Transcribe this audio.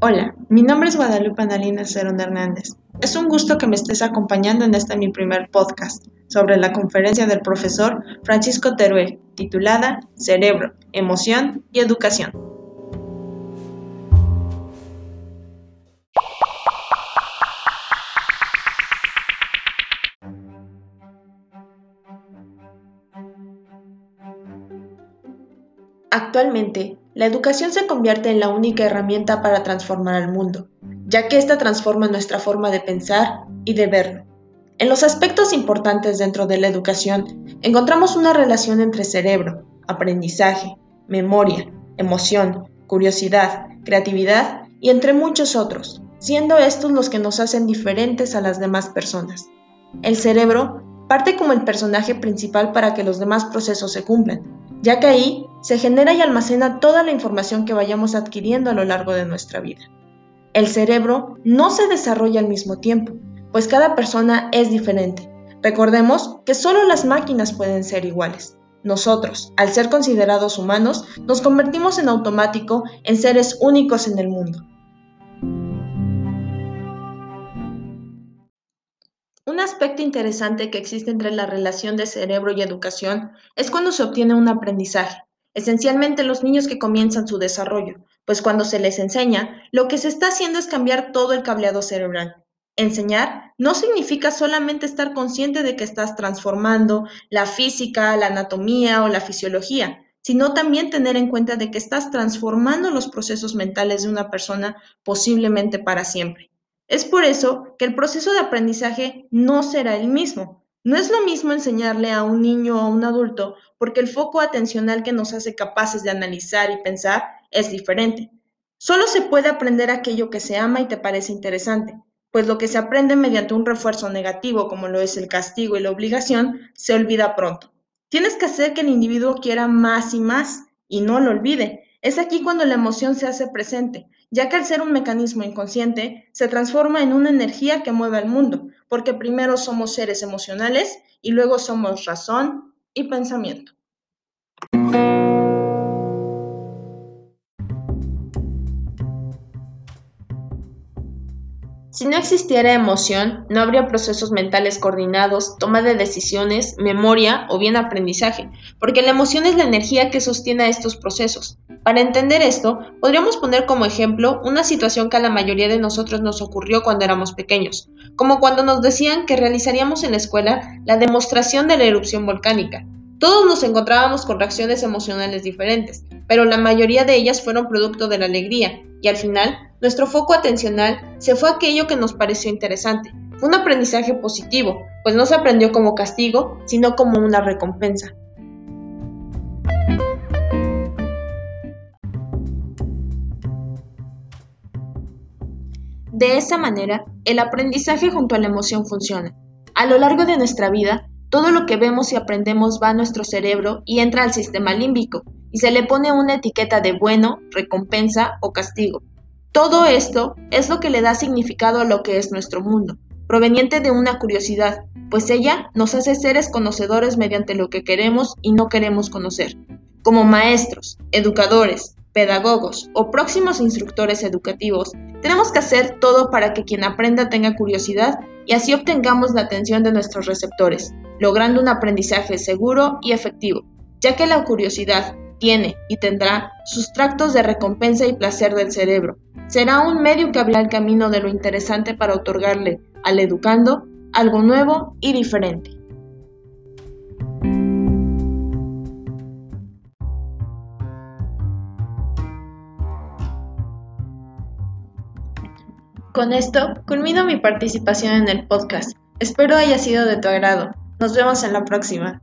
Hola, mi nombre es Guadalupe Analina Cerón Hernández. Es un gusto que me estés acompañando en este mi primer podcast sobre la conferencia del profesor Francisco Teruel, titulada Cerebro, Emoción y Educación. Actualmente, la educación se convierte en la única herramienta para transformar al mundo, ya que ésta transforma nuestra forma de pensar y de verlo. En los aspectos importantes dentro de la educación, encontramos una relación entre cerebro, aprendizaje, memoria, emoción, curiosidad, creatividad y entre muchos otros, siendo estos los que nos hacen diferentes a las demás personas. El cerebro parte como el personaje principal para que los demás procesos se cumplan, ya que ahí se genera y almacena toda la información que vayamos adquiriendo a lo largo de nuestra vida. El cerebro no se desarrolla al mismo tiempo, pues cada persona es diferente. Recordemos que solo las máquinas pueden ser iguales. Nosotros, al ser considerados humanos, nos convertimos en automático en seres únicos en el mundo. Un aspecto interesante que existe entre la relación de cerebro y educación es cuando se obtiene un aprendizaje, esencialmente los niños que comienzan su desarrollo, pues cuando se les enseña, lo que se está haciendo es cambiar todo el cableado cerebral. Enseñar no significa solamente estar consciente de que estás transformando la física, la anatomía o la fisiología, sino también tener en cuenta de que estás transformando los procesos mentales de una persona posiblemente para siempre. Es por eso que el proceso de aprendizaje no será el mismo. No es lo mismo enseñarle a un niño o a un adulto porque el foco atencional que nos hace capaces de analizar y pensar es diferente. Solo se puede aprender aquello que se ama y te parece interesante, pues lo que se aprende mediante un refuerzo negativo como lo es el castigo y la obligación se olvida pronto. Tienes que hacer que el individuo quiera más y más y no lo olvide. Es aquí cuando la emoción se hace presente, ya que al ser un mecanismo inconsciente, se transforma en una energía que mueve al mundo, porque primero somos seres emocionales y luego somos razón y pensamiento. Si no existiera emoción, no habría procesos mentales coordinados, toma de decisiones, memoria o bien aprendizaje, porque la emoción es la energía que sostiene estos procesos. Para entender esto, podríamos poner como ejemplo una situación que a la mayoría de nosotros nos ocurrió cuando éramos pequeños, como cuando nos decían que realizaríamos en la escuela la demostración de la erupción volcánica. Todos nos encontrábamos con reacciones emocionales diferentes, pero la mayoría de ellas fueron producto de la alegría, y al final nuestro foco atencional se fue aquello que nos pareció interesante. Fue un aprendizaje positivo, pues no se aprendió como castigo, sino como una recompensa. De esa manera, el aprendizaje junto a la emoción funciona. A lo largo de nuestra vida, todo lo que vemos y aprendemos va a nuestro cerebro y entra al sistema límbico, y se le pone una etiqueta de bueno, recompensa o castigo. Todo esto es lo que le da significado a lo que es nuestro mundo, proveniente de una curiosidad, pues ella nos hace seres conocedores mediante lo que queremos y no queremos conocer. Como maestros, educadores, pedagogos o próximos instructores educativos, tenemos que hacer todo para que quien aprenda tenga curiosidad y así obtengamos la atención de nuestros receptores, logrando un aprendizaje seguro y efectivo, ya que la curiosidad tiene y tendrá sus tractos de recompensa y placer del cerebro. Será un medio que abrirá el camino de lo interesante para otorgarle al educando algo nuevo y diferente. Con esto culmino mi participación en el podcast. Espero haya sido de tu agrado. Nos vemos en la próxima.